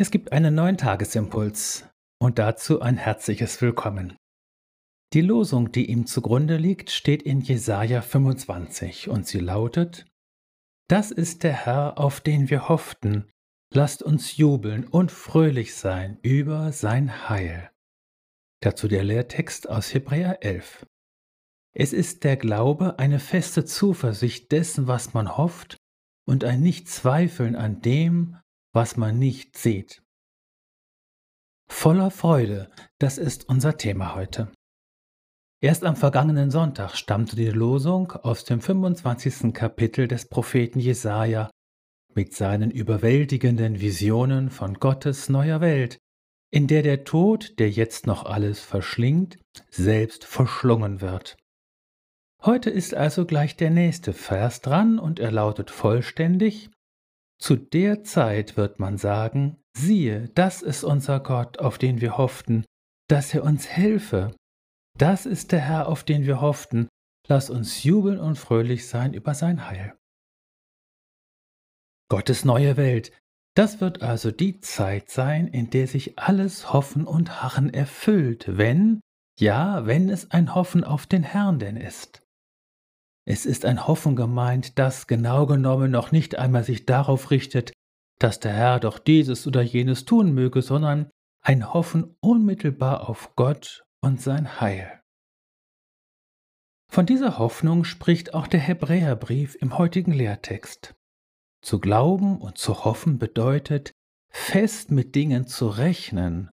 Es gibt einen neuen Tagesimpuls und dazu ein herzliches Willkommen. Die Losung, die ihm zugrunde liegt, steht in Jesaja 25 und sie lautet: Das ist der Herr, auf den wir hofften. Lasst uns jubeln und fröhlich sein über sein Heil. Dazu der Lehrtext aus Hebräer 11. Es ist der Glaube eine feste Zuversicht dessen, was man hofft, und ein Nichtzweifeln an dem, was man nicht sieht. Voller Freude, das ist unser Thema heute. Erst am vergangenen Sonntag stammte die Losung aus dem 25. Kapitel des Propheten Jesaja mit seinen überwältigenden Visionen von Gottes neuer Welt, in der der Tod, der jetzt noch alles verschlingt, selbst verschlungen wird. Heute ist also gleich der nächste Vers dran und er lautet vollständig zu der Zeit wird man sagen, siehe, das ist unser Gott, auf den wir hofften, dass er uns helfe. Das ist der Herr, auf den wir hofften, lass uns jubeln und fröhlich sein über sein Heil. Gottes neue Welt, das wird also die Zeit sein, in der sich alles Hoffen und Harren erfüllt, wenn, ja, wenn es ein Hoffen auf den Herrn denn ist. Es ist ein Hoffen gemeint, das genau genommen noch nicht einmal sich darauf richtet, dass der Herr doch dieses oder jenes tun möge, sondern ein Hoffen unmittelbar auf Gott und sein Heil. Von dieser Hoffnung spricht auch der Hebräerbrief im heutigen Lehrtext. Zu glauben und zu hoffen bedeutet, fest mit Dingen zu rechnen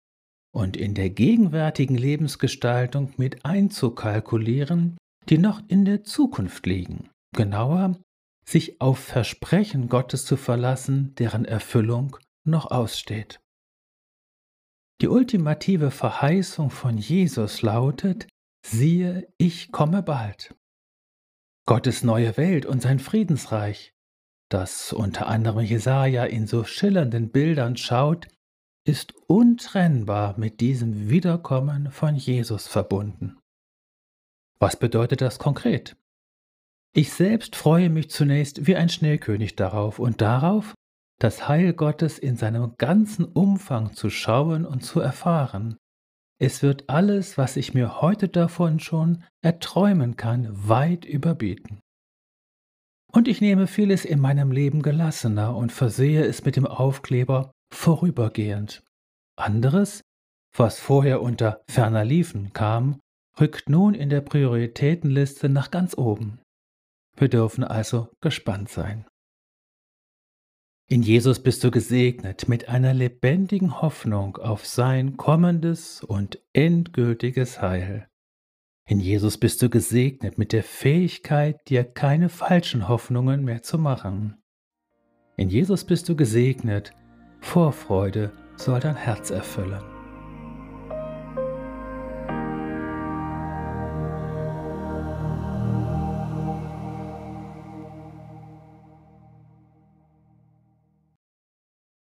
und in der gegenwärtigen Lebensgestaltung mit einzukalkulieren, die noch in der Zukunft liegen. Genauer, sich auf Versprechen Gottes zu verlassen, deren Erfüllung noch aussteht. Die ultimative Verheißung von Jesus lautet, siehe, ich komme bald. Gottes neue Welt und sein Friedensreich, das unter anderem Jesaja in so schillernden Bildern schaut, ist untrennbar mit diesem Wiederkommen von Jesus verbunden. Was bedeutet das konkret? Ich selbst freue mich zunächst wie ein Schnellkönig darauf und darauf, das Heil Gottes in seinem ganzen Umfang zu schauen und zu erfahren. Es wird alles, was ich mir heute davon schon erträumen kann, weit überbieten. Und ich nehme vieles in meinem Leben gelassener und versehe es mit dem Aufkleber vorübergehend. Anderes, was vorher unter ferner liefen kam, rückt nun in der Prioritätenliste nach ganz oben. Wir dürfen also gespannt sein. In Jesus bist du gesegnet mit einer lebendigen Hoffnung auf sein kommendes und endgültiges Heil. In Jesus bist du gesegnet mit der Fähigkeit, dir keine falschen Hoffnungen mehr zu machen. In Jesus bist du gesegnet, Vorfreude soll dein Herz erfüllen.